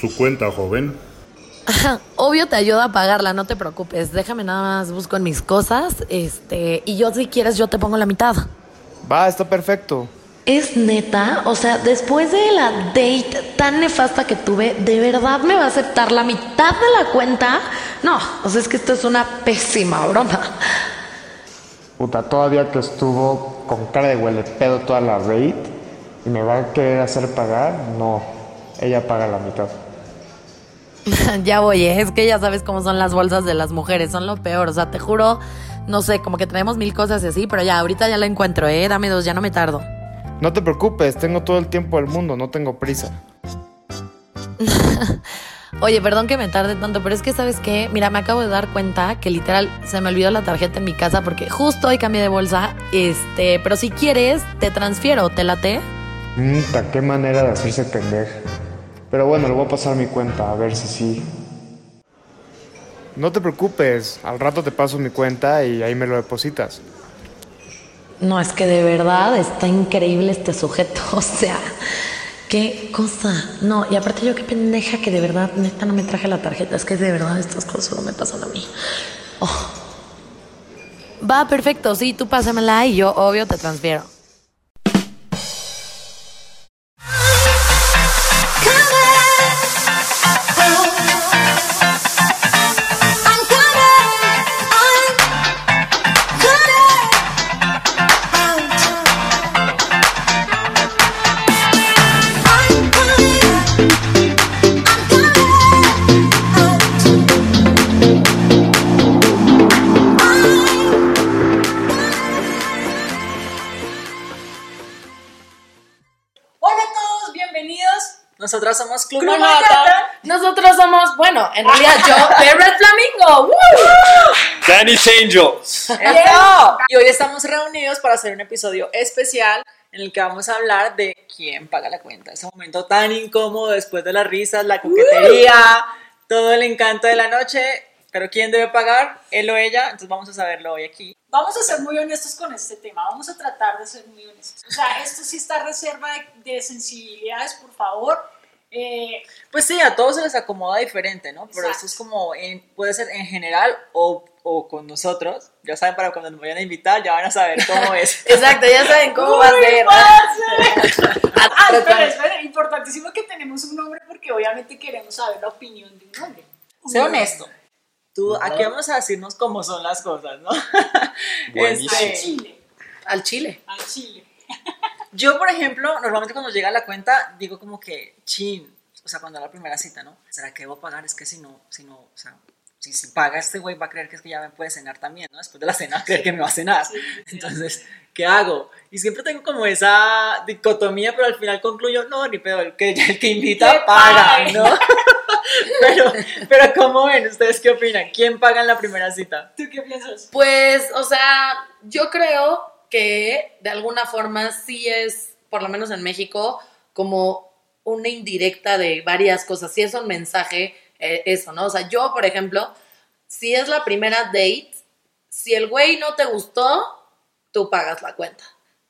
Su cuenta, joven. Obvio te ayuda a pagarla, no te preocupes. Déjame nada más busco en mis cosas. Este, y yo si quieres yo te pongo la mitad. Va, está perfecto. ¿Es neta? O sea, después de la date tan nefasta que tuve, ¿de verdad me va a aceptar la mitad de la cuenta? No, o sea, es que esto es una pésima broma. Puta, todavía que estuvo con cara de huele pedo toda la rate y me va a querer hacer pagar, no, ella paga la mitad. ya voy, ¿eh? es que ya sabes cómo son las bolsas de las mujeres, son lo peor, o sea, te juro, no sé, como que traemos mil cosas y así, pero ya, ahorita ya la encuentro, ¿eh? Dame dos, ya no me tardo. No te preocupes, tengo todo el tiempo del mundo, no tengo prisa. Oye, perdón que me tarde tanto, pero es que sabes qué, mira, me acabo de dar cuenta que literal se me olvidó la tarjeta en mi casa porque justo hoy cambié de bolsa, este, pero si quieres, te transfiero, ¿te late? Mmm, qué manera de hacerse pendeja. Pero bueno, le voy a pasar mi cuenta, a ver si sí. No te preocupes, al rato te paso mi cuenta y ahí me lo depositas. No, es que de verdad está increíble este sujeto, o sea, qué cosa. No, y aparte yo qué pendeja que de verdad, neta, no me traje la tarjeta, es que de verdad estas cosas no me pasan a mí. Oh. Va, perfecto, sí, tú pásamela y yo, obvio, te transfiero. Nosotros somos Club, Nosotros somos, bueno, en realidad yo, The Red Flamingo. Danny's Angels. Y hoy estamos reunidos para hacer un episodio especial en el que vamos a hablar de quién paga la cuenta. Ese momento tan incómodo después de las risas, la coquetería, todo el encanto de la noche. Pero ¿quién debe pagar? Él o ella. Entonces vamos a saberlo hoy aquí. Vamos a ser muy honestos con este tema. Vamos a tratar de ser muy honestos. O sea, esto sí está reserva de, de sensibilidades, por favor eh, pues sí, a todos se les acomoda diferente, ¿no? Pero esto es como, puede ser en general o, o, con nosotros. Ya saben, para cuando nos vayan a invitar, ya van a saber cómo es. Exacto, ya saben cómo va a ser. ah, espera, espera, importantísimo que tenemos un nombre porque obviamente queremos saber la opinión de un hombre. Sé honesto. Tú, aquí vamos a decirnos cómo son las cosas, ¿no? Este, al Chile. Al Chile. Al Chile. Yo, por ejemplo, normalmente cuando llega la cuenta, digo como que, chin, o sea, cuando la primera cita, ¿no? ¿Será que debo pagar? Es que si no, si no, o sea, si, si paga este güey va a creer que es que ya me puede cenar también, ¿no? Después de la cena, creer que me va a cenar. Entonces, ¿qué hago? Y siempre tengo como esa dicotomía, pero al final concluyo, no, ni pedo, el que, el que invita paga, ¿no? pero, pero, ¿cómo ven? ¿Ustedes qué opinan? ¿Quién paga en la primera cita? ¿Tú qué piensas? Pues, o sea, yo creo de alguna forma sí es, por lo menos en México, como una indirecta de varias cosas. Sí es un mensaje, eh, eso, ¿no? O sea, yo, por ejemplo, si es la primera date, si el güey no te gustó, tú pagas la cuenta.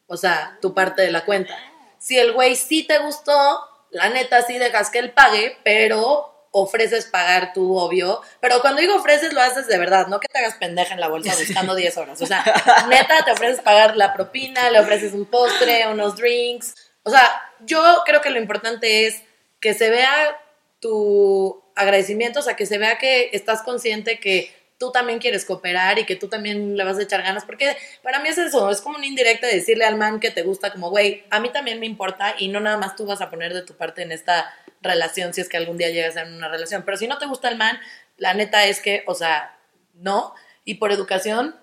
O sea, tu parte de la cuenta. Si el güey sí te gustó, la neta sí dejas que él pague, pero ofreces pagar tu obvio, pero cuando digo ofreces lo haces de verdad, no que te hagas pendeja en la bolsa buscando 10 horas, o sea, neta te ofreces pagar la propina, le ofreces un postre, unos drinks, o sea, yo creo que lo importante es que se vea tu agradecimiento, o sea, que se vea que estás consciente que tú también quieres cooperar y que tú también le vas a echar ganas, porque para mí es eso, es como un indirecto de decirle al man que te gusta, como, güey, a mí también me importa y no nada más tú vas a poner de tu parte en esta relación si es que algún día llegas a una relación, pero si no te gusta el man, la neta es que, o sea, no, y por educación,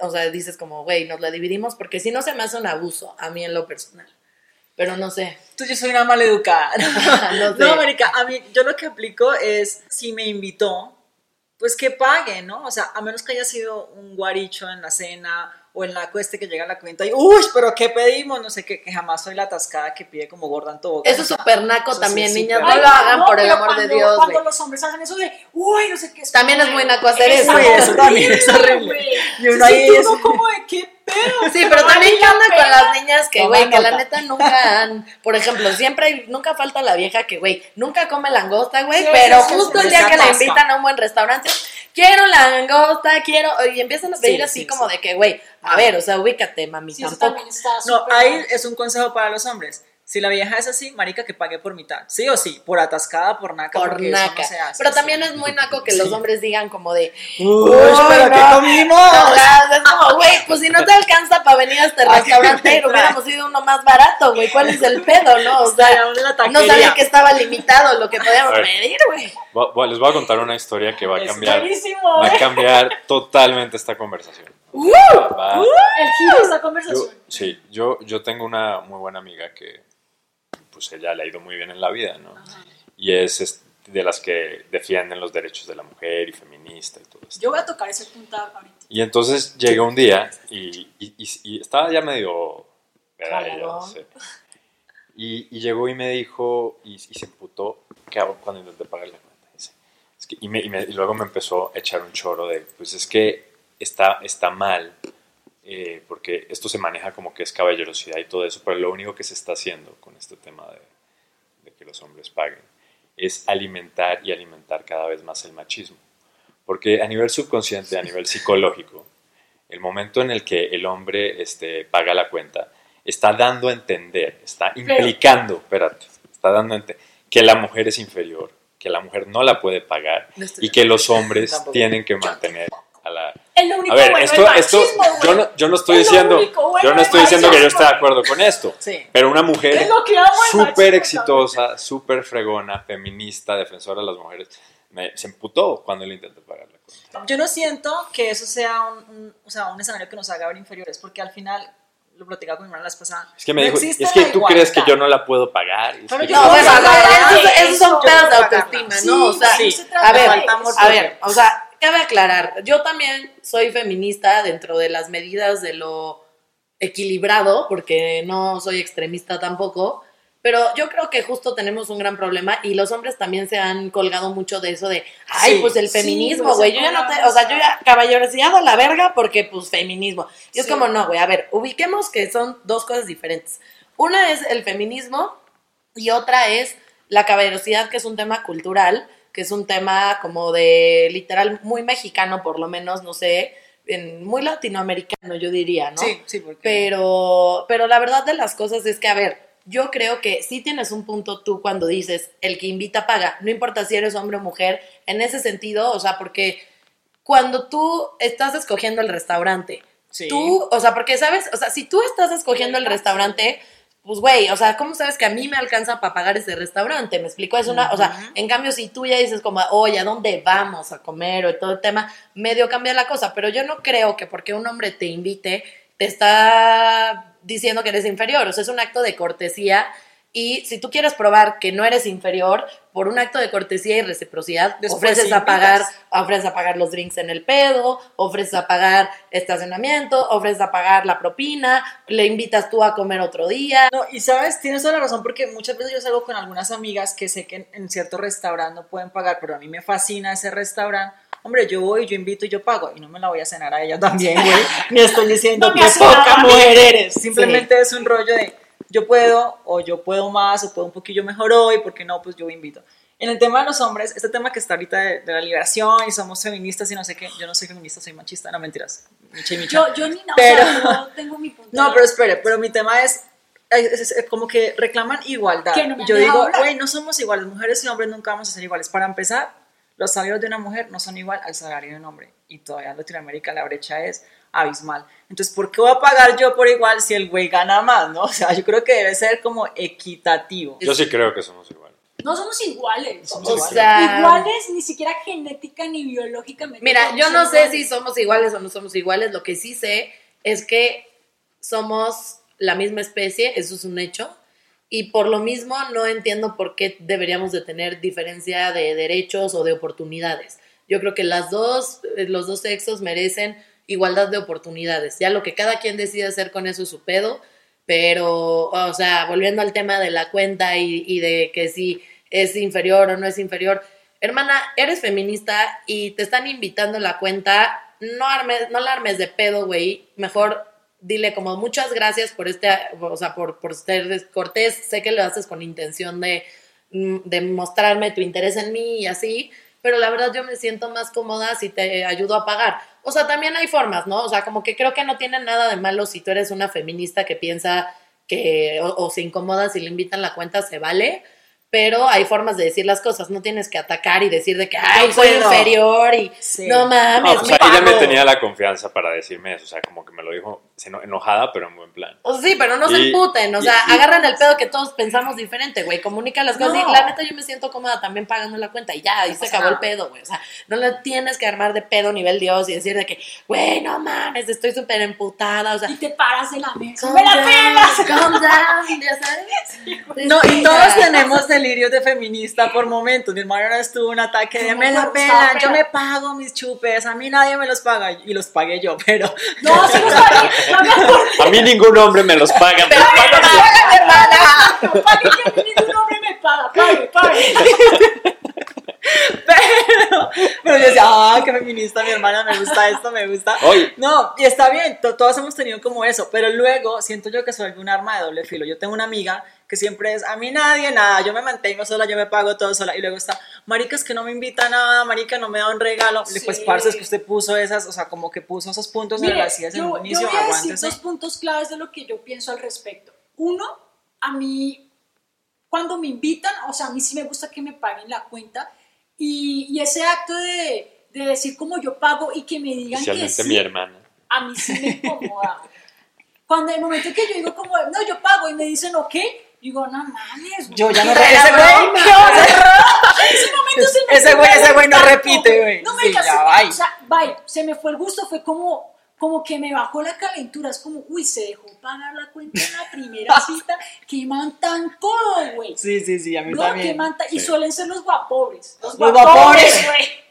o sea, dices como, güey, nos la dividimos, porque si no se me hace un abuso, a mí en lo personal. Pero no sé. Tú yo soy una maleducada. no, no, América, a mí yo lo que aplico es, si me invitó, pues que pague, ¿no? O sea, a menos que haya sido un guaricho en la cena o el naco este que llega a la cuenta y, uy, pero ¿qué pedimos? No sé qué, que jamás soy la atascada que pide como gorda en todo. Eso es súper naco Eso sí también, es niñas. No lo hagan no, por el amor de cuando- Dios, Cuando güey. los hombres hacen eso de, uy, no sé qué. También es muy naco hacer eso. Sí, eso también es horrible. Y uno ahí es- como de qué pedo. Sí, pero también qué onda con las niñas que, güey, que la neta nunca han, por ejemplo, siempre hay, nunca falta la vieja que, güey, nunca come langosta, güey, Sí, pero sí, sí, justo sí, el día que la invitan a un buen restaurante, quiero langosta, quiero, y empiezan a pedir Sí, así sí, como sí. de que, güey, a ver, o sea, ubícate, mami, tampoco. No, ahí mal. es un consejo para los hombres. Si la vieja es así, marica, que pague por mitad. Sí o sí, por atascada, por naca, Por porque eso naca. no se hace. pero sí. también es muy naco que los Sí. hombres digan como de, Uy, "Ay, pero ¿qué no". comimos? O sea, es como, güey, pues si no te alcanza para venir a este restaurante, ¿qué hubiéramos ido uno más barato, güey. ¿Cuál es el pedo, no? O sea, no sabía que estaba limitado lo que podíamos pedir, güey. Les voy a contar una historia que va a cambiar, va a cambiar totalmente esta conversación. ¡Uh! Va- El giro de esta yo, conversación. sí, yo, yo tengo una muy buena amiga que, pues ella le ha ido muy bien en la vida, ¿no? Y es, es de las que defienden los derechos de la mujer y feminista y todo esto. Yo voy a tocar ese punto ahorita. Y entonces llegó un día y, y- y- y estaba ya medio... Ella, Jaladón. sí. Y, y llegó y me dijo, y, y se emputó, ¿qué hago cuando intenté pagar la cuenta? Dice, es que- y, me- y me- y luego me empezó a echar un choro de, pues es que está, está mal, eh, porque esto se maneja como que es caballerosidad y todo eso, pero lo único que se está haciendo con este tema de, de que los hombres paguen es alimentar y alimentar cada vez más el machismo. Porque a nivel subconsciente, a nivel psicológico, el momento en el que el hombre este, paga la cuenta, está dando a entender, está implicando, espérate, está dando a ente- que la mujer es inferior, que la mujer no la puede pagar No y que los hombres Tampoco. tienen que mantener a la... Es lo único A ver, bueno esto, machismo, yo no, yo no estoy Es diciendo, bueno yo no estoy diciendo que yo esté de acuerdo con esto, Sí. pero una mujer súper exitosa, súper fregona, feminista, defensora de las mujeres, me- se emputó cuando le intenté pagar la cuenta. Yo no siento que eso sea un, un- o sea, un escenario que nos haga ver inferiores, porque al final, lo platicaba con mi hermana la vez pasada, Es que me no dijo, es que tú crees que yo no la puedo pagar. Es Pero yo No, esos, son pedos de autoestima, ¿no? O sea, sí, se trata a ver, a ver, o sea, cabe aclarar, yo también soy feminista dentro de las medidas de lo equilibrado, porque no soy extremista tampoco, pero yo creo que justo tenemos un gran problema y los hombres también se han colgado mucho de eso de, ay, Sí, pues el feminismo, güey, yo ya no te, o sea, yo ya caballerosidad a la verga porque pues feminismo. Y es Sí. como, no, güey, a ver, ubiquemos que son dos cosas diferentes. Una es el feminismo y otra es la caballerosidad, que es un tema cultural, que es un tema como de literal muy mexicano, por lo menos, no sé, en- muy latinoamericano, yo diría, ¿no? Sí, sí, porque... Pero, pero la verdad de las cosas es que, a ver, yo creo que sí tienes un punto tú cuando dices el que invita paga, no importa si eres hombre o mujer, en ese sentido, o sea, porque cuando tú estás escogiendo el restaurante, Sí. tú, o sea, porque sabes, o sea, si tú estás escogiendo el restaurante, pues güey, o sea, ¿cómo sabes que a mí me alcanza para pagar ese restaurante? Me explico, es una, o sea, en cambio si tú ya dices como, oye, ¿a dónde vamos a comer? O todo el tema, medio cambia la cosa, pero yo no creo que porque un hombre te invite, te está diciendo que eres inferior, o sea, es un acto de cortesía. Y si tú quieres probar que no eres inferior, por un acto de cortesía y reciprocidad, Después ofreces a pagar ofreces a pagar los drinks en el pedo, ofreces a pagar estacionamiento, ofreces a pagar la propina, le invitas tú a comer otro día. No, y sabes, tienes toda la razón porque muchas veces yo salgo con algunas amigas que sé que en, cierto restaurante no pueden pagar, pero a mí me fascina ese restaurante. Hombre, yo voy, yo invito y yo pago y no me la voy a cenar a ella también, güey. Ni estoy diciendo No que poca mujer eres. Simplemente es un rollo de yo puedo o yo puedo más o puedo un poquillo mejor hoy, porque no, pues yo invito. En el tema de los hombres, este tema que está ahorita de, de la liberación y somos feministas y no sé qué, yo no soy feminista, soy machista, no mentiras. Micha y micha. Yo, yo ni no, Pero- o sea, yo tengo mi punto. No, pero espere, pero mi tema es, es- es- es como que reclaman igualdad. Que no yo digo, güey, no somos iguales, mujeres y hombres nunca vamos a ser iguales. Para empezar, los salarios de una mujer no son igual al salario de un hombre. Y todavía en Latinoamérica la brecha es abismal. Entonces, ¿por qué voy a pagar yo por igual si el güey gana más, no? O sea, yo creo que debe ser como equitativo. Yo sí creo que somos iguales. No somos iguales. Somos O iguales. sea, iguales ni siquiera genética ni biológicamente. Mira, yo no sé iguales. si somos iguales o no somos iguales, lo que sí sé es que somos la misma especie, eso es un hecho, y por lo mismo no entiendo por qué deberíamos de tener diferencia de derechos o de oportunidades. Yo creo que las dos, eh, los dos sexos merecen igualdad de oportunidades. Ya lo que cada quien decide hacer con eso es su pedo, pero, o sea, volviendo al tema de la cuenta y, de que si es inferior o no es inferior, hermana, eres feminista y te están invitando la cuenta, no, armes, no la armes de pedo, güey, mejor dile como muchas gracias por este, o sea, por, por ser cortés, sé que lo haces con intención de, mm, de mostrarme tu interés en mí y así, pero la verdad yo me siento más cómoda si te ayudo a pagar. O sea, también hay formas, ¿no? O sea, como que creo que no tiene nada de malo si tú eres una feminista que piensa que o, o se incomoda si le invitan la cuenta, se vale, pero hay formas de decir las cosas, no tienes que atacar y decir de que, ay, soy puedo. inferior y Sí. no mames, No, pues ahí ya me pago". tenía la confianza para decirme eso, o sea, como que me lo dijo enojada, pero en buen plan. O sea, sí, pero no se emputen, o y- sea, y- agarran el pedo que todos pensamos diferente, güey, comunica las cosas No. y la neta yo me siento cómoda también pagando la cuenta y ya, y No se acabó el pedo, güey, o sea, no le tienes que armar de pedo nivel Dios y decir de que, güey, no mames, estoy súper emputada, o sea, Y te paras de la mesa. ¡Me la pelas! calm down, ya sabes. No, y todos tenemos delirios de feminista por momentos. Mi hermano una vez tuvo un ataque de ¿Cómo me la gustaba, yo me pago mis chupes, a mí nadie me los paga y los pagué yo, pero No, sí lo sabía. Ya me acordé. A mí ningún hombre me los paga. Pero me pagan mi No, pague que a mí ningún hombre me paga. Pague, pague. pero, pero yo decía, ah, qué feminista mi hermana, me gusta esto, me gusta. Oye. No, y está bien, to- todos hemos tenido como eso, pero luego siento yo que soy un arma de doble filo. Yo tengo una amiga que siempre es, a mí nadie, nada, yo me mantengo sola, yo me pago todo sola, y luego está, marica, es que no me invita a nada, marica, no me da un regalo. Sí. Pues, parce, es que usted puso esas, o sea, como que puso esos puntos en Mire, las sillas en yo, un yo inicio, voy a decir dos puntos claves de lo que yo pienso al respecto. Uno, a mí, cuando me invitan, o sea, a mí sí me gusta que me paguen la cuenta y, y ese acto de, de decir como yo pago y que me digan que sí, mi hermana. a mí sí me incomoda. Cuando el momento que yo digo como, no, yo pago y me dicen, ok, digo, no mames. Yo ya no Era re- ese güey, ese momento se me Ese fue güey- no repite, güey. No, Sí, marica, ya, se me- bye. o sea, bye, se me fue el gusto, fue como, como que me bajó la calentura, es como, uy, se dejó pagar la cuenta en la primera cita, que man tan codo, güey. Sí, sí, sí, a mí No, también. que man tan- y suelen ser los guapobres. Los, Los guapobres, güey.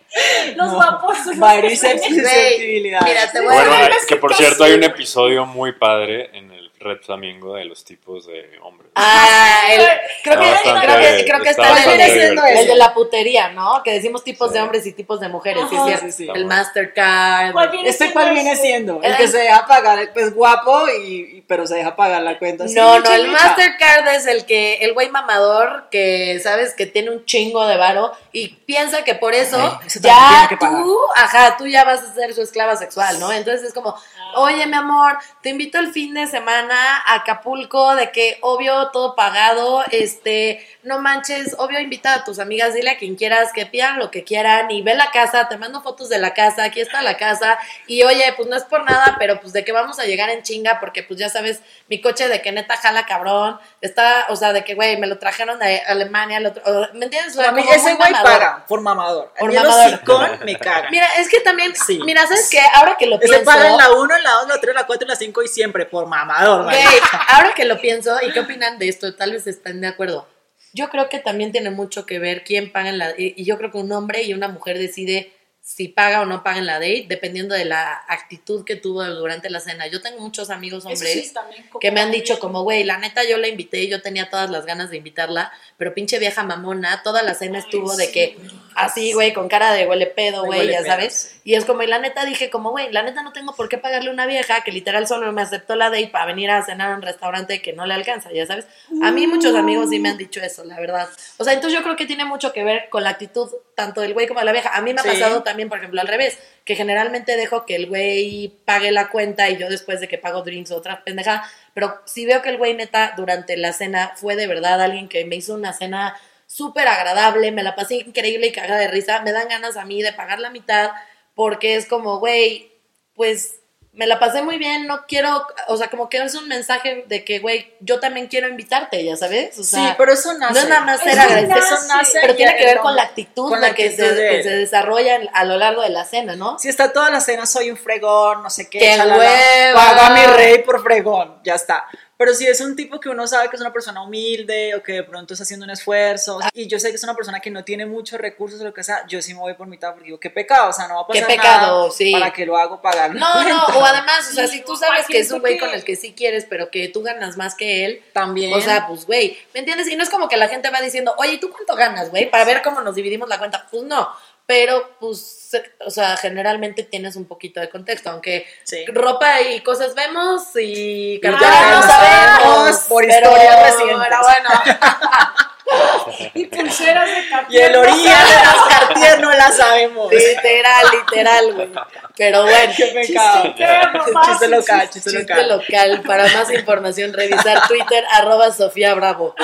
Los No, guapos susceptibilidad. Mira, te voy a Bueno, eh, que por cierto hay un episodio muy padre en el Red Flamingo de los tipos de hombres. Ah, el- creo, que, Está creo, que, bastante- creo que está está el, bastante de la putería, ¿no? Que decimos tipos Sí. de hombres y tipos de mujeres, sí, Ajá. Sí, sí. El Mastercard. ¿Cuál viene ¿Este siendo cuál ese? viene siendo? El Eh. que se deja pagar, pues guapo, y, y- pero se deja pagar la cuenta. No, no, el. Mastercard es el que, el güey mamador que sabes que tiene un chingo de varo y piensa que por eso Ay, también ya tú, ajá, tú ya vas a ser su esclava sexual, ¿no? Entonces es como, oye mi amor, te invito el fin de semana a Acapulco, de que obvio todo pagado, este, no manches, obvio invita a tus amigas, dile a quien quieras que pidan lo que quieran y ve la casa, te mando fotos de la casa, aquí está la casa y oye, pues no es por nada, pero pues de que vamos a llegar en chinga porque pues ya sabes, mi coche de que neta jala cabrón, está, o sea, de que güey, me lo trajeron de Alemania, el otro, o- ¿me entiendes? O sea, A mí ese güey paga por mamador. Por mamador. hocicón me caga. Mira, es que también, Sí. mira, ¿sabes qué? Ahora que lo pienso... paga en la 1, en la 2, en la 3, en la 4, en la 5 y siempre por mamador. Güey, ahora que lo pienso, ¿y qué opinan de esto? Tal vez estén de acuerdo. Yo creo que también tiene mucho que ver quién paga en la... Y y yo creo que un hombre y una mujer decide si paga o no paga en la date, dependiendo de la actitud que tuvo durante la cena. Yo tengo muchos amigos hombres sí, que me han dicho como, güey, la neta yo la invité yo tenía todas las ganas de invitarla, pero pinche vieja mamona, toda la cena estuvo de que así, güey, con cara de huele pedo, güey, ya pedo, sabes. Y es como, y la neta dije como, güey, la neta no tengo por qué pagarle a una vieja que literal solo me aceptó la date para venir a cenar a un restaurante que no le alcanza, ya sabes. A mí muchos amigos sí me han dicho eso, la verdad. O sea, entonces yo creo que tiene mucho que ver con la actitud tanto del güey como de la vieja. A mí me ha pasado también, por ejemplo, al revés, que generalmente dejo que el güey pague la cuenta y yo después de que pago drinks otra pendeja, pero si veo que el güey neta durante la cena fue de verdad alguien que me hizo una cena súper agradable, me la pasé increíble y cagada de risa, me dan ganas a mí de pagar la mitad porque es como, güey, pues me la pasé muy bien, no quiero, o sea, como que es un mensaje de que, güey, yo también quiero invitarte, ya sabes, o sea, sí, pero eso nace. no es nada más ser agradecido, pero tiene que ver con la actitud, con la la que, actitud se, de que él. se desarrolla a lo largo de la cena, ¿no? Si está toda la cena, soy un fregón, no sé qué. ¡Qué chalala, hueva! Paga mi rey por fregón, ya está. Pero si es un tipo que uno sabe que es una persona humilde o que de pronto está haciendo un esfuerzo, y yo sé que es una persona que no tiene muchos recursos o lo que sea, yo sí me voy por mitad porque digo, qué pecado, o sea, no va a Qué pasar pecado, nada sí. para que lo hago pagar. No, no, o además, o sea, Sí, si tú sabes que es un güey con el que sí quieres, pero que tú ganas más que él, También. o sea, pues güey, ¿me entiendes? Y no es como que la gente va diciendo, oye, ¿y tú cuánto ganas, güey? Para ver cómo nos dividimos la cuenta. Pues no, pero pues, o sea, generalmente tienes un poquito de contexto, aunque Sí. ropa y cosas vemos y carteras no sabemos, por pero- historias recientes. pero bueno, Y pulseras de Y Cartier. el origen de las Cartier no la sabemos. literal, literal, güey. Pero bueno, Qué pecado. Chiste local, chiste chiste local. local. Para más información, revisar Twitter, arroba Sofía Bravo.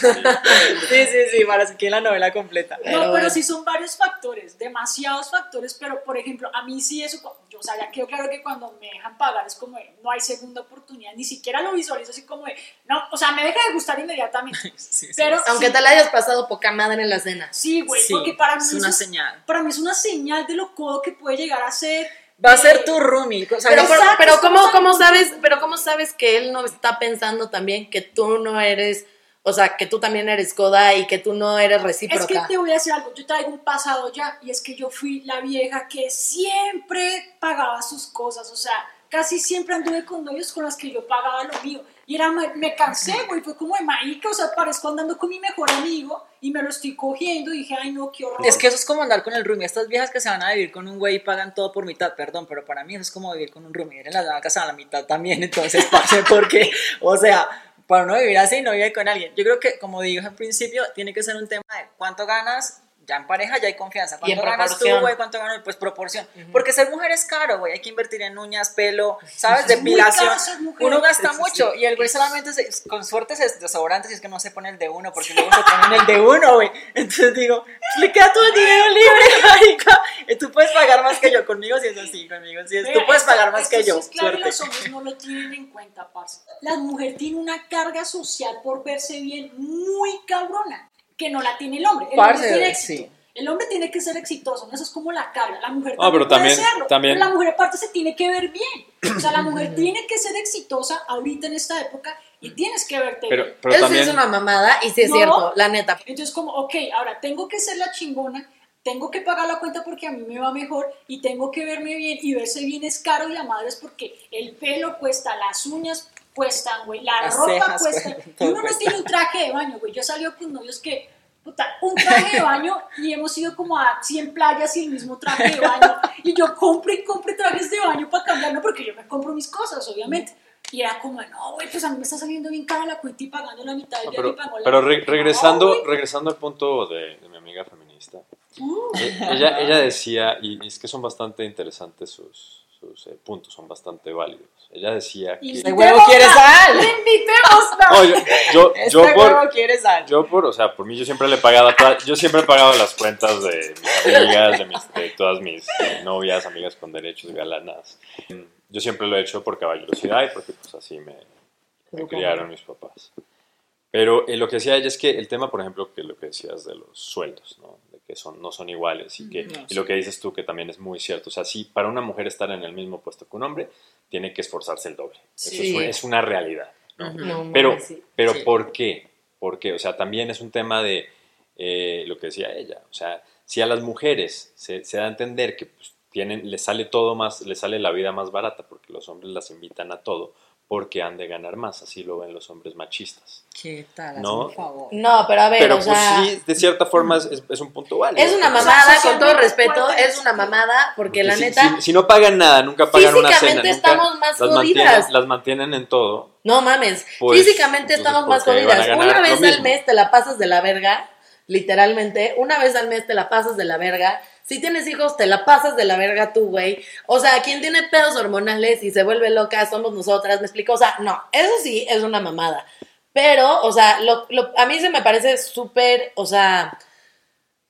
Sí, sí, sí, para que la novela completa. Pero no, pero bueno. sí son varios factores, demasiados factores, pero por ejemplo, a mí sí eso, yo, o sea, ya quedó claro que cuando me dejan pagar es como de, no hay segunda oportunidad, ni siquiera lo visualizo así como de, no, o sea, me deja de gustar inmediatamente. Sí, sí. Pero Aunque sí, te la hayas pasado poca madre en la cena. sí, güey, Sí, porque para mí, es una eso señal. para mí es una señal de lo codo que puede llegar a ser. Va a eh, ser tu roomie. O sea, Pero, es- pero, Exacto, pero es ¿cómo, cómo sabes, pero cómo sabes que él no está pensando también que tú no eres, o sea, que tú también eres coda y que tú no eres Es que recíproca? te voy a decir algo, yo traigo un pasado ya, y es que yo fui la vieja que siempre pagaba sus cosas, o sea, casi siempre anduve con novios con los que yo pagaba lo mío, y era, me, cansé, güey, fue como de marica, o sea, parezco andando con mi mejor amigo, y me lo estoy cogiendo, y dije, ay no, qué horror. Es que eso es como andar con el roomie. Estas viejas que se van a vivir con un güey y pagan todo por mitad, perdón, pero para mí eso es como vivir con un roomie. En la casa a la mitad también, entonces, parce, porque, o sea, para no vivir así, no vive con alguien. Yo creo que, como dije al principio, tiene que ser un tema de cuánto ganas. Ya en pareja ya hay confianza. ¿Cuánto ganas tú, güey? ¿Cuánto ganas? Pues proporción. Porque ser mujer es caro, güey. Hay que invertir en uñas, pelo, ¿sabes? Depilación. Uno gasta sí, mucho. Y el güey solamente, se- con suerte, se desodorante si es que no se pone el de uno, porque luego se ponen el de uno, güey. Entonces digo, le queda todo el dinero libre, marica. Y tú puedes pagar más que yo. Conmigo si es así, conmigo si es. Vea, Tú puedes pagar más que sí yo. es claro los hombres no lo tienen en cuenta, parce. La mujer tiene una carga social por verse bien muy cabrona, que no la tiene el hombre. El Parce, hombre tiene éxito. sí. El hombre tiene que ser exitoso, ¿no? eso es como la carga. La mujer No, pero también, puede también- serlo, también- pero la mujer aparte se tiene que ver bien. O sea, la mujer tiene que ser exitosa ahorita en esta época y tienes que verte Pero, bien. pero Eso también, es una mamada y sí es No. cierto, la neta. Entonces, como, ok, ahora tengo que ser la chingona, tengo que pagar la cuenta porque a mí me va mejor y tengo que verme bien y verse bien es caro y la madre es porque el pelo cuesta, las uñas cuestan, güey, la Las ropa cejas cuesta. Y uno no cuesta. tiene un traje de baño, güey. Yo salí con novios que, puta, un traje de baño y hemos ido como a 100 playas y el mismo traje de baño. Y yo compro y compro trajes de baño para cambiarme porque yo me compro mis cosas, obviamente. Y era como, no, güey, pues a mí me está saliendo bien cara la cuenta y pagando la mitad del no, día pero, la pero re- No, regresando, güey. regresando al punto de, de mi amiga feminista, Uh. eh, ella, ella decía, y es que son bastante interesantes sus, sus eh, puntos, son bastante válidos. Ella decía Y que... Este huevo quiere sal. ¡Invitemos! No, yo, yo, Este yo por, huevo quiere sal. Yo por, o sea, por mí yo siempre le he pagado, a todas- yo siempre he pagado las cuentas de mis amigas, de, mis- de todas mis eh, novias, amigas con derechos, galanas. Yo siempre lo he hecho por caballerosidad y porque pues así me, me criaron mis papás. Pero eh, lo que decía ella es que el tema, por ejemplo, que lo que decías de los sueldos, ¿no? Que son, no son iguales y que No, y sí. lo que dices tú que también es muy cierto. O sea, si para una mujer estar en el mismo puesto que un hombre, tiene que esforzarse el doble. Eso es, Sí. una, es una realidad. ¿no? Ujú. No, Pero, sí. pero Sí. ¿por qué? ¿Por qué? O sea, también es un tema de eh, lo que decía ella. O sea, si a las mujeres se, se da a entender que pues, tienen, les sale todo más, les sale la vida más barata porque los hombres las invitan a todo porque han de ganar más. Así lo ven los hombres machistas. ¿Qué tal? No. Favor. No, pero a ver, Pero o pues sea, sí, de cierta forma es, es- un punto válido. es una Porque mamada, O sea, con todo respeto, es una mamada, porque la si, neta, si- si no pagan nada, nunca pagan una cena, Físicamente estamos más las jodidas. mantienen, las mantienen en todo. no mames, Pues, físicamente estamos más ¿por qué van a jodidas. Una vez al mes te la pasas de la verga, literalmente, una vez al mes te la pasas de la verga. Si tienes hijos, te la pasas de la verga tú, güey. O sea, quien tiene pedos hormonales y se vuelve loca somos nosotras, ¿me explico? O sea, no, eso sí es una mamada. Pero, o sea, lo, lo- a mí se me parece súper, o sea,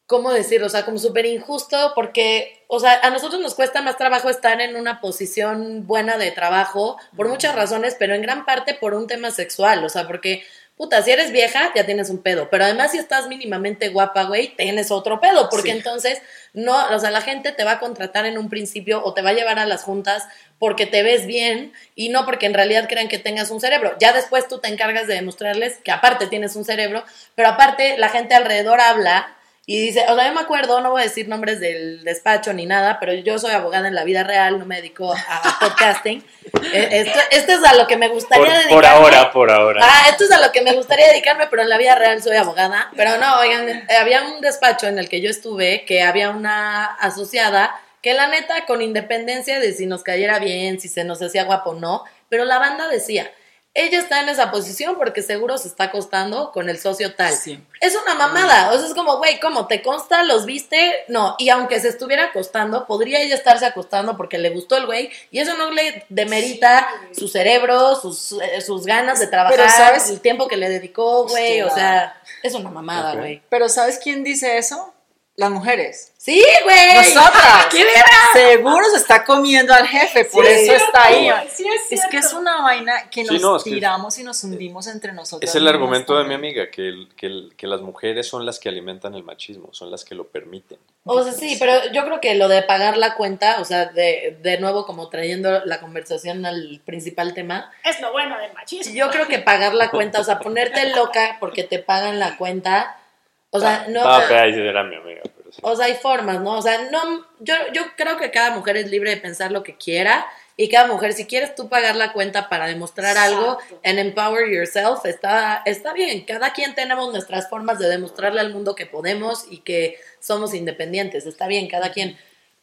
¿cómo decir? O sea, como súper injusto porque, o sea, a nosotros nos cuesta más trabajo estar en una posición buena de trabajo por muchas razones, pero en gran parte por un tema sexual, o sea, porque puta, si eres vieja, ya tienes un pedo. Pero además, si estás mínimamente guapa, güey, tienes otro pedo. Porque Sí. entonces, no, o sea, la gente te va a contratar en un principio o te va a llevar a las juntas porque te ves bien y no porque en realidad crean que tengas un cerebro. Ya después tú te encargas de demostrarles que aparte tienes un cerebro, pero aparte la gente alrededor habla y dice, o sea, yo me acuerdo, no voy a decir nombres del despacho ni nada, pero yo soy abogada en la vida real, no me dedico a podcasting. Eh, Esto, esto es a lo que me gustaría Por, dedicarme. por ahora, por ahora. Ah, esto es a lo que me gustaría dedicarme, pero en la vida real soy abogada. Pero no, oigan, eh, había un despacho en el que yo estuve que había una asociada que la neta, con independencia de si nos cayera bien, si se nos hacía guapo o no, pero la banda decía, ella está en esa posición porque seguro se está acostando con el socio tal. Siempre. Es una mamada, o sea, es como, güey, ¿cómo te consta? ¿Los viste? No, y aunque se estuviera acostando, podría ella estarse acostando porque le gustó el güey, y eso no le demerita su cerebro, sus, eh, sus ganas de trabajar, Pero, ¿sabes? el tiempo que le dedicó, güey, o sea, es una mamada, güey. Pero ¿sabes quién dice eso? Las mujeres. Sí, güey. Nosotras. ¡Qué verga! Seguro se está comiendo al jefe, por Sí, eso es está ahí. sí es Es que es una vaina que Sí, nos no, es que- tiramos y nos hundimos entre nosotros. Es el argumento de mi amiga, que, el- que, el- que las mujeres son las que alimentan el machismo, son las que lo permiten. O sea, sí, pero yo creo que lo de pagar la cuenta, o sea, de, de nuevo como trayendo la conversación al principal tema, Es lo bueno del machismo. yo creo que pagar la cuenta, o sea, ponerte loca porque te pagan la cuenta, o sea, no... Ah, pero ahí sí era mi amiga, pero sí. O sea, hay formas, ¿no? O sea, no, yo, yo creo que cada mujer es libre de pensar lo que quiera y cada mujer, si quieres tú pagar la cuenta para demostrar algo Exacto. and empower yourself, está, está bien. Cada quien tenemos nuestras formas de demostrarle al mundo que podemos y que somos independientes, está bien, cada quien.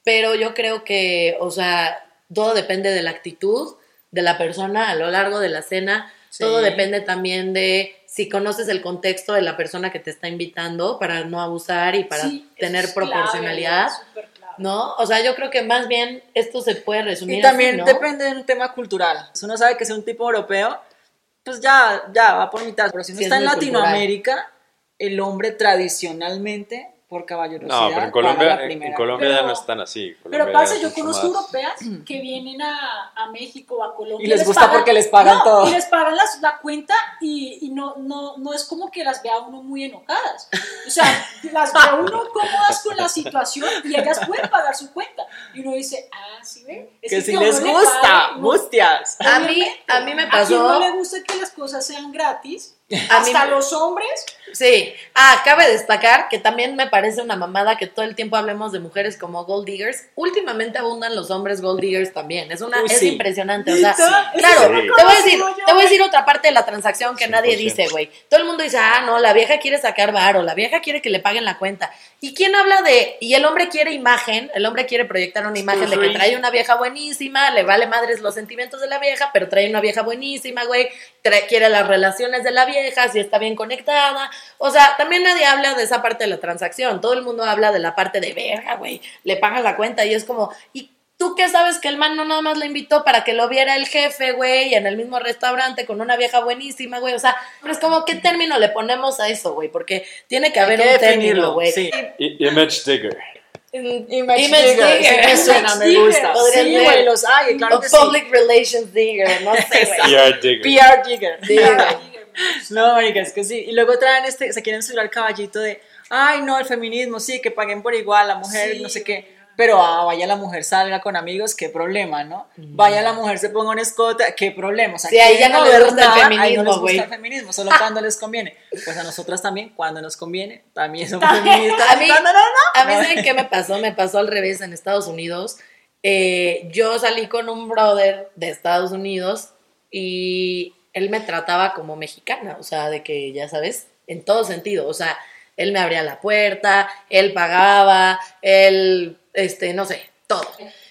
Pero yo creo que, o sea, todo depende de la actitud de la persona a lo largo de la cena. Sí. Todo depende también de si conoces el contexto de la persona que te está invitando para no abusar y para Sí, tener es proporcionalidad, clave. ¿no? O sea, yo creo que más bien esto se puede resumir Y también así, ¿no? depende de un tema cultural. Si uno sabe que es un tipo europeo, pues ya, ya va por mitad. Pero si uno Sí, es está en cultural. Latinoamérica, el hombre tradicionalmente, por caballerosidad, No, pero en Colombia, la en. Colombia ya Pero- no están así. Pero Colombia pasa, ya yo conozco más- europeas que vienen a, a México o a Colombia. Y les gusta porque les pagan no, todo. Y les pagan las- la cuenta y, y no, no, no es como que las vea uno muy enojadas. O sea, las ve uno cómodas con la situación y ellas pueden pagar su cuenta. Y uno dice, ah, sí, ve. Es Que si a uno les le gusta, mustias. A mí, a mí me A quien no pasó... le gusta que las cosas sean gratis, Mí hasta los hombres, Sí. Ah, cabe destacar que también me parece una mamada que todo el tiempo hablemos de mujeres como gold diggers. Últimamente abundan los hombres gold diggers también. Es una, Uy, es sí. impresionante. O sea, claro, sí te voy a decir, yo, te voy a decir otra parte de la transacción que nadie 100%. dice, güey. Todo el mundo dice, ah, no, la vieja quiere sacar varo, la vieja quiere que le paguen la cuenta. ¿Y quién habla de, y el hombre quiere imagen, el hombre quiere proyectar una imagen de que trae una vieja buenísima, le vale madres los sentimientos de la vieja, pero trae una vieja buenísima, güey, quiere las relaciones de la vieja, si está bien conectada. O sea, también nadie habla de esa parte de la transacción, todo el mundo habla de la parte de verga, güey, le pagas la cuenta y es como, ¿y tú qué sabes que el man no nada más la invitó para que lo viera el jefe, güey, en el mismo restaurante con una vieja buenísima, güey? O sea, pero es como, ¿qué término le ponemos a eso, güey? Porque tiene que haber que un término, definirlo, güey. sí. Image digger. Image, Image digger. digger, sí me suena, me gusta. podría Sí, güey, los hay, claro o que sí. public relations digger, no sé, güey. PR digger. PR digger. Digger. No, marica, es que sí. Y luego traen este, se quieren subir al caballito de, ay, no, el feminismo, sí, que paguen por igual, la mujer, Sí, no sé qué. Pero ah, vaya la mujer salga con amigos, qué problema, ¿no? Vaya la mujer se ponga un escote, qué problema. O sea, Sí, ahí ya no les gusta el nada, ahí no feminismo, les güey. gusta el feminismo, solo cuando les conviene. Pues a nosotras también, cuando nos conviene, también somos feministas. A mí- No, no, no, no. A mí, No. ¿saben qué me pasó? Me pasó al revés en Estados Unidos. Eh, yo salí con un brother de Estados Unidos y él me trataba como mexicana, o sea, de que, ya sabes, en todo sentido, o sea, él me abría la puerta, él pagaba, él, este, no sé, todo.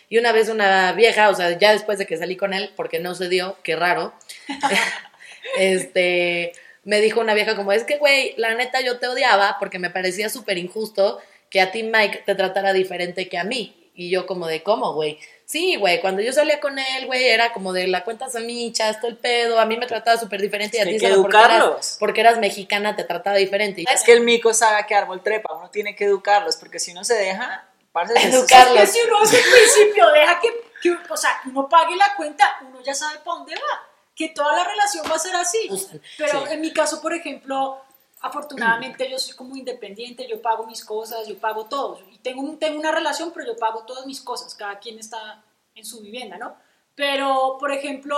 Y una vez una vieja, o sea, ya después de que salí con él, porque no se dio, qué raro, este, me dijo una vieja como, es que, güey, la neta yo te odiaba porque me parecía súper injusto que a ti Mike te tratara diferente que a mí. Y yo como de, ¿cómo, güey? Sí, güey, cuando yo salía con él, güey, era como de la cuenta samicha, esto el pedo, a mí me trataba súper diferente y a ti solo porque eras, educarlos. porque eras mexicana te trataba diferente. Y Es que el mico sabe a qué árbol trepa, uno tiene que educarlos, porque si uno se deja, parce, Educarlos. Es que si uno desde el principio deja que, que, o sea, uno pague la cuenta, uno ya sabe para dónde va. que toda la relación va a ser así. Pero sí. en mi caso, por ejemplo, afortunadamente yo soy como independiente, yo pago mis cosas, yo pago todo. Y tengo, tengo una relación, pero yo pago todas mis cosas, cada quien está en su vivienda, ¿no? Pero, por ejemplo,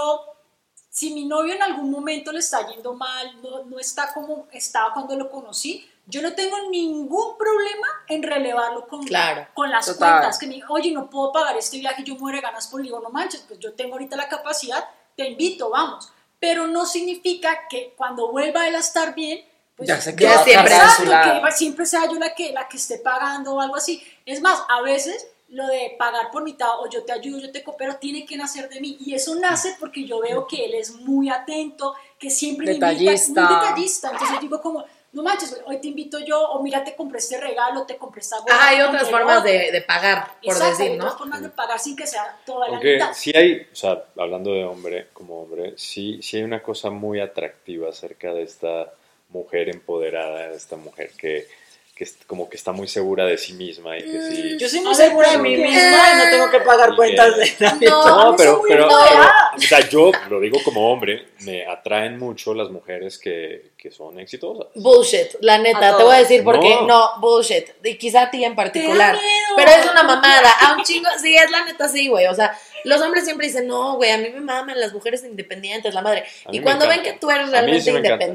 si mi novio en algún momento le está yendo mal, no, no está como estaba cuando lo conocí, yo no tengo ningún problema en relevarlo con, Claro, con las total. cuentas. Que me, oye, no puedo pagar este viaje, yo muero de ganas por digo, no manches, pues yo tengo ahorita la capacidad, te invito, vamos. Pero no significa que cuando vuelva él a estar bien, pues Ya se quedó yo- siempre su lado. que siempre sea yo la que, la que esté pagando o algo así. Es más, a veces lo de pagar por mitad o yo te ayudo, yo te coopero, tiene que nacer de mí. Y eso nace porque yo veo que él es muy atento, que siempre me invita, Detallista. muy detallista. Entonces digo como, no manches, hoy te invito yo, o mira, te compré este regalo, te compré esta gorra, Ah, hay otras formas de, de pagar, por Exacto, decir, hay otras ¿no? formas de pagar sin que sea toda la mitad. sí hay, o sea, hablando de hombre como hombre, sí, sí hay una cosa muy atractiva acerca de esta mujer empoderada, de esta mujer que, que es como que está muy segura de sí misma y que sí... Yo soy muy segura de mí misma y no tengo que pagar Y cuentas que- de nadie. No, No, pero, pero, o sea, yo lo digo como hombre, me atraen mucho las mujeres que, que son exitosas. Bullshit, la neta, te voy a decir porque No. no, bullshit. Y quizá a ti en particular. Pero es una mamada. A un chingo, sí, es la neta, sí, güey. O sea, los hombres siempre dicen, no, güey, a mí me maman las mujeres independientes, la madre. Y cuando ven que tú eres realmente sí encanta.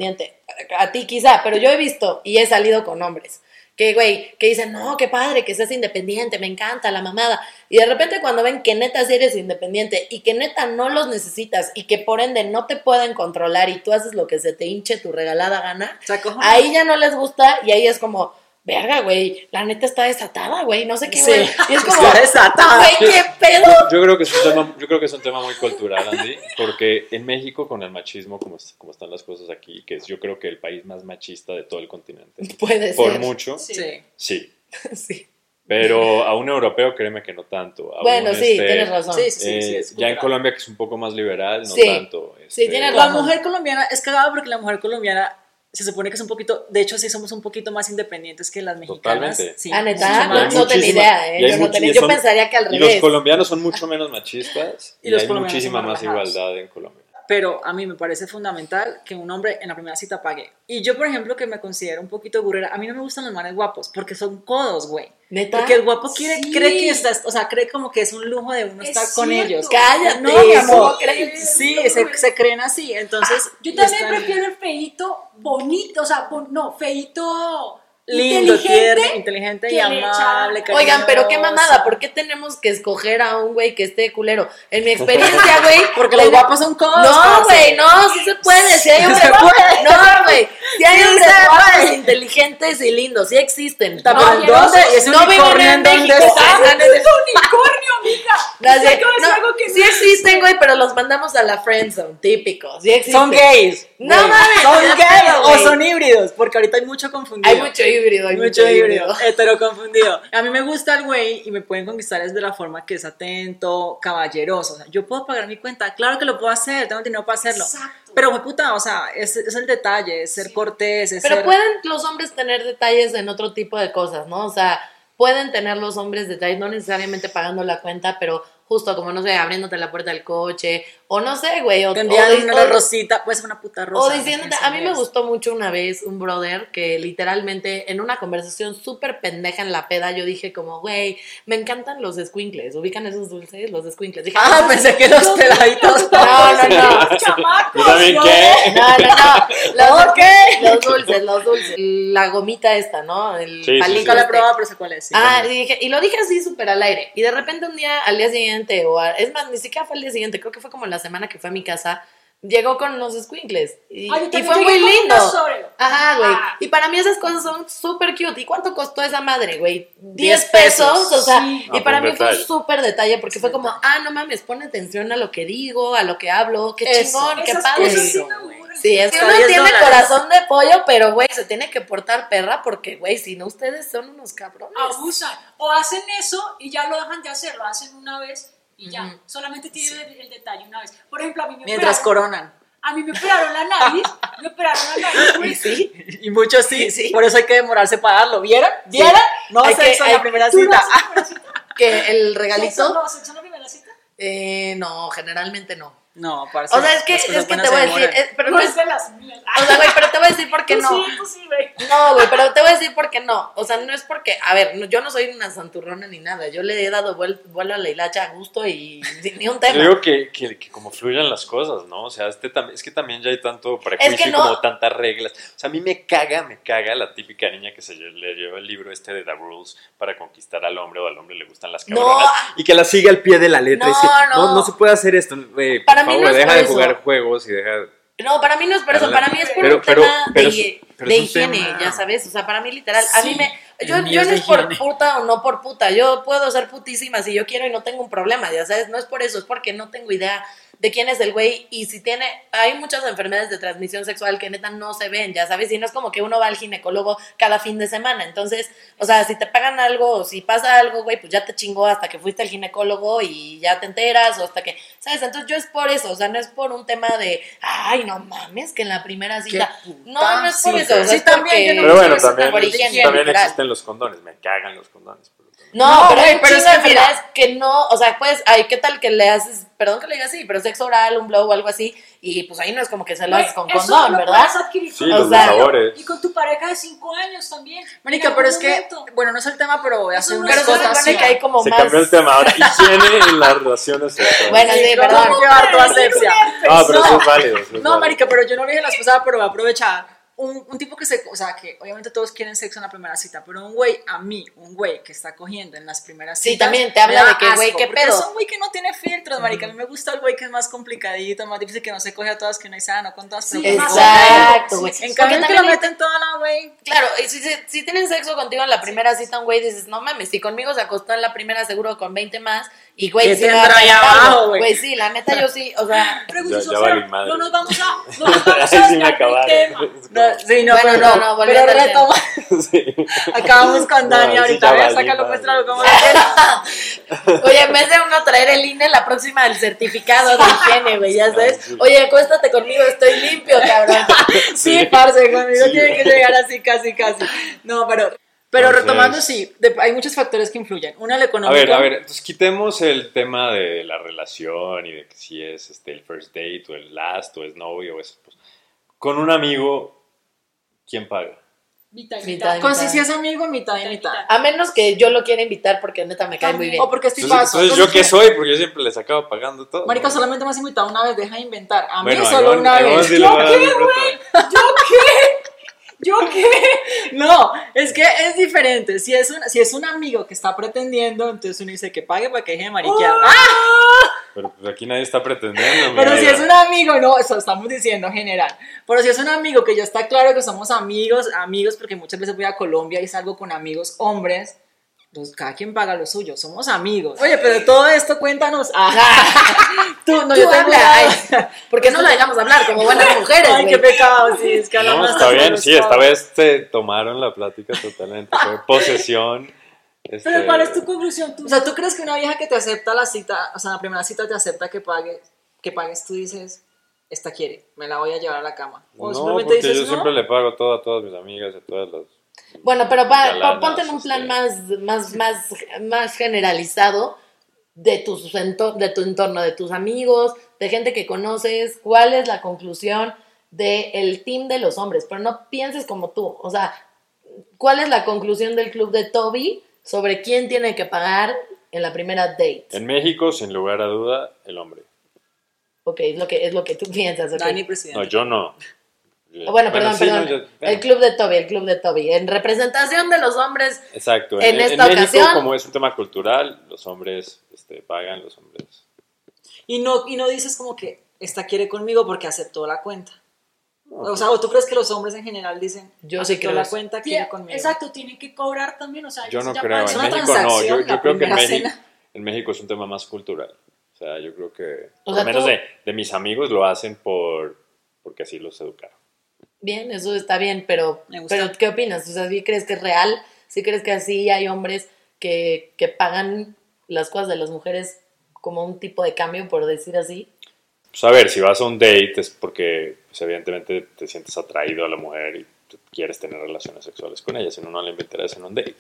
A ti quizá, pero yo he visto y he salido con hombres. Que, güey, que dicen, no, qué padre que seas independiente, me encanta la mamada. Y de repente cuando ven que neta sí eres independiente y que neta no los necesitas y que por ende no te pueden controlar y tú haces lo que se te hinche tu regalada gana, ahí ya no les gusta y ahí es como, verga, güey, la neta está desatada, güey, no sé qué, Sí. Y es como, está desatada. güey, qué pedo. Yo creo que es un tema, yo creo que es un tema muy cultural, Andy, porque en México con el machismo, como, como están las cosas aquí, que es yo creo que el país más machista de todo el continente, Puede por ser. mucho, Sí. Sí. sí. Sí. Pero a un europeo, créeme que no tanto. A Bueno, un, sí, este, tienes razón. Sí, sí, sí, eh, sí, es ya en. Colombia, que es un poco más liberal, no Sí. tanto. Sí, este, tienes La razón. mujer colombiana es cagada porque la mujer colombiana se supone que es un poquito, de hecho sí somos un poquito más independientes que las mexicanas. Totalmente. Sí, Ah, neta, no, tenía idea, ¿eh? Yo, no much- tenía- y yo son- pensaría que al Y los revés. colombianos son mucho menos machistas Y y, los hay colombianos muchísima más igualdad en Colombia. Pero a mí me parece fundamental que un hombre en la primera cita pague. Y yo, por ejemplo, que me considero un poquito gurrera, a mí no me gustan los manes guapos porque son codos, güey. ¿Neta? Porque el guapo quiere, Sí. cree que estás, o sea, cree como que es un lujo de uno Es estar con ellos. Cállate, No, mi amor. Sí, se, se creen así. Entonces, Yo también están- prefiero el feito bonito, o sea, no, feito lindo, inteligente. tierno, inteligente y amable. Oigan, pero qué mamada, ¿por qué tenemos que escoger a un güey que esté culero? En mi experiencia, güey. Porque los guapos son codos. No, güey, no, sí se puede. Si hay hombres Se puede. No, güey. Si hay hombres guapos, inteligentes y lindos, sí existen. Pero no, ¿en dónde? ¿Y ese no viven en México. Ah. ¡Es unicornio, mija! No, sí, de no, algo que sí existen, güey, pero los mandamos a la friendzone, típico. Sí existen. Son gays. No mames, Son gays o son híbridos, porque ahorita hay mucho confundido. Hay mucho híbrido, hay mucho híbrido, hetero confundido. A mí me gusta el güey y me pueden conquistar desde la forma que es atento, caballeroso. O sea, yo puedo pagar mi cuenta, claro que lo puedo hacer, tengo dinero para hacerlo. Exacto. Pero, puta, o sea, es, es el detalle, es ser Pero ser... pueden los hombres tener detalles en otro tipo de cosas, ¿no? O sea, pueden tener los hombres detalles, no necesariamente pagando la cuenta, pero justo como, no sé, abriéndote la puerta del coche, o no sé, güey, o, una o- rosita, puede ser una puta rosa. o diciéndote, a mí me gustó mucho una vez un brother que literalmente en una conversación súper pendeja en la peda yo dije como, güey, me encantan los squinkles, ¿ubican esos dulces? Los squinkles. Dije, Ah, pensé que los peladitos. No, no, no. Chamacos. ¿qué? No, no, no. Los, dulces, los dulces. La gomita esta, ¿no? El palito la he este. probado, pero sé cuál es. sí. Ah, y, dije, y lo dije así súper al aire. Y de repente un día, al día siguiente, o a- es más, ni siquiera fue al día siguiente, creo que fue como la semana que fue a mi casa, llegó con unos squinkles. Y, yo y fue muy lindo. Ajá, güey. Ah. Y para mí esas cosas son súper cute. ¿Y cuánto costó esa madre, güey? 10 Diez pesos. pesos. O sea, Sí. y Ah, para fue mí un fue un detalle. súper detalle porque fue como, ah, no mames, pone atención a lo que digo, a lo que hablo. Qué Eso. chingón, qué Esas padre. cosas sí aburren. Sí, Hasta uno 10 tiene dólares. corazón de pollo, pero güey, se tiene que portar perra porque, güey, si no, ustedes son unos cabrones. abusan. O hacen eso y ya lo dejan de hacer, lo hacen una vez y ya. Solamente tienen el, el detalle una vez. Por ejemplo, a mí me Mientras operaron, coronan. a mí me operaron la nariz, me operaron la nariz. Y güey. sí, Y muchos sí, Sí, sí. Por eso hay que demorarse para darlo. ¿Vieron? ¿Vieron? No Hay sexo que- en la primera ¿Tú no cita. haces la primera cita? que el ¿Sexo regalito, no? ¿Sexo en la primera cita? eh, no, generalmente no. No, parce. O sea, es que, es que te voy a decir, es- pero No no es de las mías. o sea, güey, pero te voy a decir por qué Tú no. sí, tú sí, güey. No, güey, pero te voy a decir por qué no. O sea, no es porque, a ver, no- yo no soy una santurrona ni nada. Yo le he dado vuel- vuelo a la hilacha a gusto y sin ni un tema. Yo digo que, que, que como fluyan las cosas, ¿no? O sea, este es que también ya hay tanto prejuicio Es que no. como tantas reglas. O sea, a mí me caga, me caga la típica niña que se le lleva el libro este de The Rules para conquistar al hombre o al hombre le gustan las No. cabronas y que la siga al pie de la letra. No, y es que, no. no, se puede hacer esto, Para mí favor, no deja de eso. jugar juegos y deja... No, para mí no es por eso, para mí es por Pero- un pero- tema pero de, higiene, tema. ya sabes, o sea, para mí literal, a mí me, yo, yo no es por higiene. puta o no por puta, yo puedo ser putísima si yo quiero y no tengo un problema, ya sabes, no es por eso, es porque no tengo idea de quién es el güey y si tiene, hay muchas enfermedades de transmisión sexual que neta no se ven, ya sabes, y no es como que uno va al ginecólogo cada fin de semana, entonces, o sea, si te pagan algo o si pasa algo, güey, pues ya te chingó hasta que fuiste al ginecólogo y ya te enteras o hasta que, ¿sabes? Entonces yo es por eso, o sea, no es por un tema de, ay, no mames, que en la primera cita, no, no es por sí, eso, o sea, sí, es también, porque- yo no Pero bueno, quiero también, por higiene, también existen los condones. Me cagan los condones. No, No, pero hay pero es que mira- enfermedades que no, o sea, pues, ay, ¿qué tal que le haces, perdón que le diga así, pero sexo oral, un blow o algo así, y pues ahí no es como que se lo haces con eso condón, lo ¿verdad? puedes adquirir Sí, los novio sabores. Y con tu pareja de cinco años también. Marica, En pero es que, bueno, no es el tema, pero voy a hacer cosas. supone que hay como Se más... cambió el tema. Ahora, higiene en las relaciones sexuales. Bueno, sí, ¿cómo perdón. llevar tu asepsia? Ah, pero No. eso es válido. eso es No, válido. marica, pero yo no lo dije la pasada, pero voy a aprovechar. Un, un tipo que se, o sea, que obviamente todos quieren sexo en la primera cita, pero un güey, a mí, un güey que está cogiendo en las primeras Sí, citas. también te habla de que, güey, ¿qué pedo? Es un güey que no tiene filtros, marica. A mí me gusta el güey que es más complicadito, más difícil, que no se coge a todas, que no ah, no con todas, Sí. Exacto, güey. Sí, sí, En sí. cambio, que lo meten toda la, güey. Claro, y si, si, si tienen sexo contigo en la primera cita, un güey dices, no mames, si conmigo se acostó en la primera, seguro con 20 más, y güey, ¿Qué sí güey? Güey, sí, la neta yo sí, o sea, Ya- ya o sea, valí madre. no nos vamos a, no nos vamos a sí. No, sí, no, Bueno, pero, no, no, pero retoma. Sí. Acabamos con Dani No, sí, ahorita. A valí sácalo, muéstralo cómo Oye, en vez de uno traer el INE, la próxima el certificado de higiene, güey, ya sabes. Ah, sí. Oye, acuéstate conmigo, estoy limpio, cabrón. Sí, parce, conmigo Sí. tiene que llegar así, casi, casi. No, pero, pero Entonces- retomando, sí, de- hay muchos factores que influyen. Una, el A económico. ver, a ver, entonces quitemos el tema de la relación y de que si es este, el first date o el last o es novio o eso. Pues, con un amigo, ¿quién paga? Mitad y Mitad. mitad. Con si sí es amigo, mitad y mitad. A menos que yo lo quiera invitar porque neta me cae muy bien. O porque estoy Entonces, paso. entonces, ¿yo qué soy? Porque yo siempre les acabo pagando todo. Marica, ¿no? solamente me has invitado una vez, deja de inventar. A mí Bueno, solo una vez. sí ¿Yo qué, güey? ¿Yo qué? ¿Yo qué? No, es que es diferente. Si es, un, si es un amigo que está pretendiendo, entonces uno dice que pague para que deje de mariquear. ¡Ah! Aquí nadie está pretendiendo. Pero si es un amigo, no, eso estamos diciendo general. Pero si es un amigo que ya está claro que somos amigos, amigos, porque muchas veces voy a Colombia y salgo con amigos hombres, pues cada quien paga lo suyo, somos amigos. Oye, pero todo esto cuéntanos. Ah, tú, no, Tú yo habla, ay, ¿por qué no la dejamos hablar como buenas mujeres, Ay, qué pecado, sí, es que No, hablamos está bien, sí, esta vez te tomaron la plática totalmente. Fue posesión. Este, Pero ¿cuál es tu conclusión? Tú, O sea, ¿tú crees que una vieja que te acepta la cita, o sea, la primera cita te acepta que pagues, que pagues, tú dices, esta quiere, me la voy a llevar a la cama? O No, simplemente porque dices, yo no. siempre le pago todo a todas mis amigas y a todas las... Bueno, pero pa- pa- ponte en un plan este. más, más, más, más generalizado de, tus de tu entorno, de tus amigos, de gente que conoces. ¿Cuál es la conclusión del team de los hombres? Pero no pienses como tú. O sea, ¿cuál es la conclusión del club de Toby sobre quién tiene que pagar en la primera date? En México, sin lugar a duda, el hombre. Ok, es lo que, es lo que tú piensas. ok. Dani, presidente. No, yo no. Ah, Bueno, perdón, sí, perdón. no, yo- El club de Toby, el club de Toby. En representación de los hombres Exacto. En En, en esta México, ocasión- como es un tema cultural, los hombres este, pagan, los hombres... Y no, y no dices como que esta quiere conmigo porque aceptó la cuenta. O sea, ¿o tú crees que los hombres en general dicen, Yo sí aceptó creo la cuenta, Sí, quiere conmigo? Exacto, tienen que cobrar también, o sea, Yo no ya creo. En una México no. transacción, Yo, yo la creo que en primera México, cena. en México es un tema más cultural. O sea, yo creo que, O por sea, lo menos tú- de, de mis amigos, lo hacen por porque así los educaron. Bien, eso está bien, pero, pero ¿qué opinas? O sea, ¿sí crees que es real? ¿Sí crees que así hay hombres que, que pagan las cosas de las mujeres como un tipo de cambio, por decir así? Pues a ver, si vas a un date es porque pues, evidentemente te sientes atraído a la mujer y quieres tener relaciones sexuales con ella, si no, no le invitarías en un date,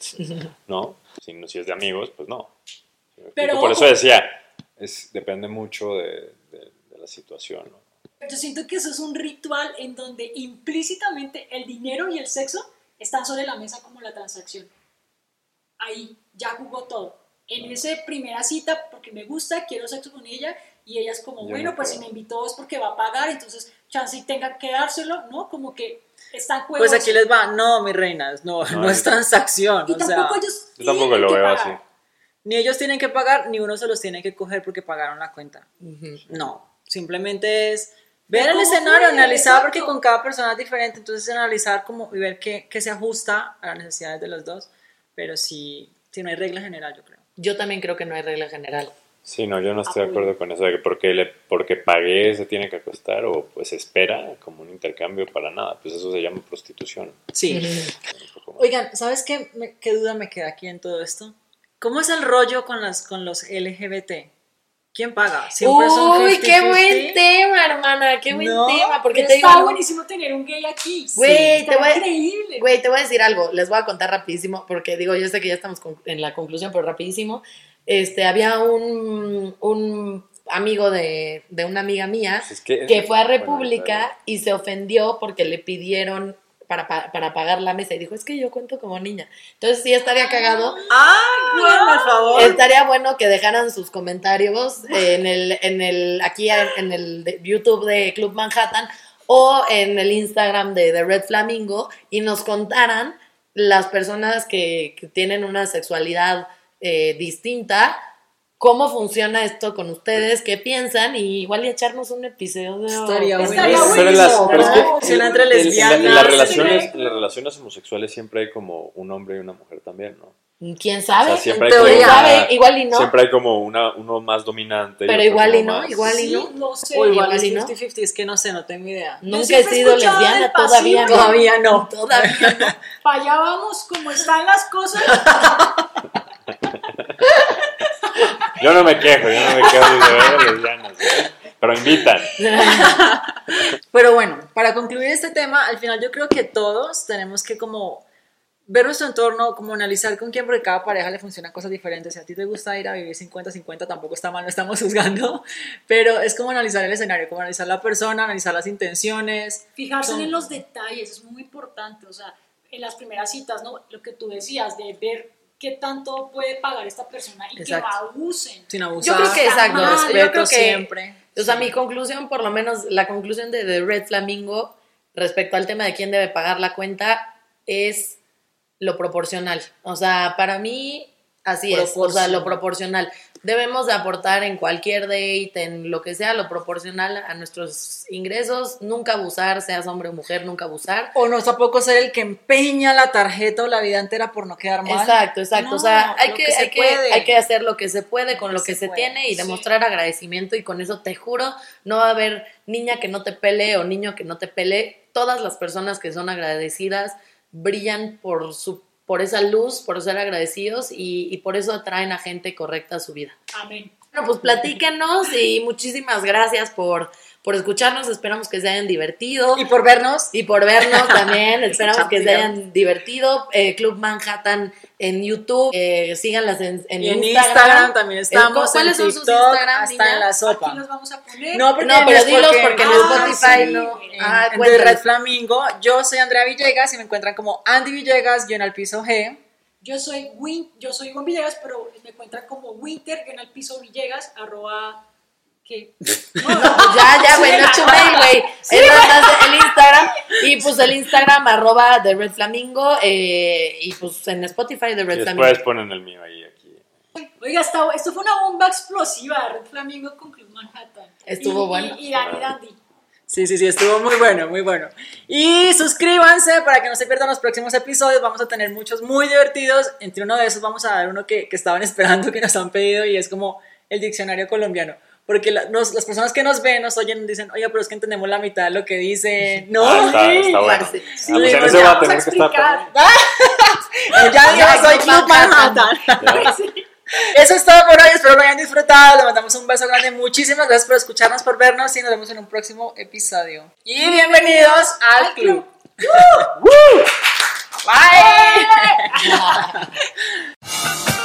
¿no? Si, si es de amigos, pues no. ¿Sí me Pero? Por eso decía, es, depende mucho de, de- de la situación. ¿no? Yo siento que eso es un ritual en donde implícitamente el dinero y el sexo están sobre la mesa como la transacción. Ahí ya jugó todo. En esa primera cita, porque me gusta, quiero sexo con ella, y ella es como, Yo bueno, no pues si me invitó es porque va a pagar, entonces chance y tenga que dárselo, ¿no? Como que está en juego. Pues aquí les va, no, mis reinas, no, no, No, es transacción. Y o sea, tampoco ellos Yo tampoco lo veo pagar. así. ni ellos tienen que pagar, ni uno se los tiene que coger porque pagaron la cuenta. No, simplemente es ver el ¿Cómo escenario, fue? analizar, Exacto. porque con cada persona es diferente, entonces analizar como y ver qué, qué se ajusta a las necesidades de los dos, pero si, si no hay regla general, yo creo. Yo también creo que no hay regla general. Sí, no, yo no estoy de acuerdo con eso de que porque, le, porque pagué se tiene que acostar o pues espera como un intercambio para nada. Pues eso se llama prostitución. Sí. Oigan, ¿sabes qué, me- qué duda me queda aquí en todo esto? ¿Cómo es el rollo con, las, con los LGBT? ¿Quién paga? ¿Siempre son Uy, qué 50-50? buen tema, hermana, qué buen No, tema. Porque te digo, está algo- buenísimo tener un gay aquí. Güey, Está te voy a- increíble. Güey, te voy a decir algo, les voy a contar rapidísimo, porque digo, yo sé que ya estamos con- en la conclusión, pero rapidísimo. Este, había un, un amigo de, de una amiga mía Es que, que fue a bueno, República y se ofendió porque le pidieron para, pa- para pagar la mesa y dijo, es que yo cuento como niña. Entonces sí estaría cagado. ¡Ah, bueno, por favor! Estaría bueno que dejaran sus comentarios en el, en el, aquí en el de- YouTube de Club Manhattan o en el Instagram de The Red Flamingo y nos contaran las personas que, que tienen una sexualidad eh, distinta, cómo funciona esto con ustedes, qué piensan y igual y echarnos un episodio. Estaría Estaría buenísimo. Pero, en las- en- en- las relaciones, en las relaciones homosexuales siempre hay como un hombre y una mujer también, ¿no? ¿Quién sabe? O sea, siempre hay como teoría. ¿Quién una- sabe? Igual y no. Siempre hay como una, uno más dominante. Pero otro igual y no, más- igual y Sí, no. no sé. O igual Igual y no. 50-50, es que no sé, no tengo idea. Nunca he sido lesbiana, todavía no. Todavía no. Todavía no. Para allá vamos, como están las cosas. Yo no me quejo, yo no me quejo de ver lesbianas, ¿eh? Pero invitan. Pero bueno, para concluir este tema, al final yo creo que todos tenemos que como ver nuestro entorno, como analizar con quién, porque cada pareja le funcionan cosas diferentes. Si a ti te gusta ir a vivir 50-50, tampoco está mal, no estamos juzgando, pero es como analizar el escenario, como analizar la persona, analizar las intenciones. Fijarse Son- en los detalles es muy importante. O sea, en las primeras citas, ¿no? Lo que tú decías, de ver qué tanto puede pagar esta persona y Exacto. que no abusen. Sin Yo abusar. creo que exacto. mal. Yo creo que, siempre. o sea, Sí. mi conclusión, por lo menos la conclusión de The Red Flamingo respecto al tema de quién debe pagar la cuenta es lo proporcional. O sea, para mí así es. O sea, lo proporcional. Debemos de aportar en cualquier date, en lo que sea, lo proporcional a nuestros ingresos. Nunca abusar, seas hombre o mujer, nunca abusar. O no tampoco ser el que empeña la tarjeta o la vida entera por no quedar mal. Exacto, exacto. No, o sea, hay que, que se hay, que, hay que hacer lo que se puede con Lo lo que se se tiene y sí. demostrar agradecimiento y con eso te juro, no va a haber niña que no te pele o niño que no te pele. Todas las personas que son agradecidas brillan por su por esa luz, por ser agradecidos y, y por eso atraen a gente correcta a su vida. Amén. Bueno, pues platíquenos y muchísimas gracias por, por escucharnos. Esperamos que se hayan divertido. Y por vernos, Y por vernos también, esperamos que se hayan divertido. Eh, Club Manhattan en YouTube, eh, síganlas en, en y en Instagram. Instagram, también estamos. ¿Cuáles en son sus TikTok, Instagram, Hasta niñas? en la sopa. Aquí los vamos a poner. No, porque No, pero es dilos porque en Ah, Spotify sí. no. En, Ah, en. Red Flamingo, yo soy Andrea Villegas y me encuentran como Andy Villegas, yo en el piso G. Yo soy Win, yo soy Juan Villegas, pero me encuentran como Winter, en el piso Villegas, arroba que No, pues ya, ya, güey, no chumel, güey. Es nada más el Instagram. Y pues el Instagram, arroba The Red Flamingo. eh, y pues en Spotify, The Y Red Flamingo. después ponen el mío ahí, aquí. Oiga, esto fue una bomba explosiva, Red Flamingo con Club Manhattan. Estuvo Y- bueno. Y, y Dani Dandy. Sí, sí, sí, estuvo muy bueno, muy bueno. Y suscríbanse para que no se pierdan los próximos episodios. Vamos a tener muchos muy divertidos. Entre uno de esos vamos a dar uno que, que estaban esperando, que nos han pedido y es como el diccionario colombiano. Porque la- nos- las personas que nos ven, nos oyen, dicen, oye, pero es que entendemos la mitad de lo que dice. No, Ah, está, está bueno. Ah, Sí, pues en pues ese ya va a tener que estar ya digo, soy Club Manhattan. Eso es todo por hoy, espero lo hayan disfrutado. Les mandamos un beso grande. Muchísimas gracias por escucharnos, por vernos y nos vemos en un próximo episodio. Y bienvenidos al club. Bye.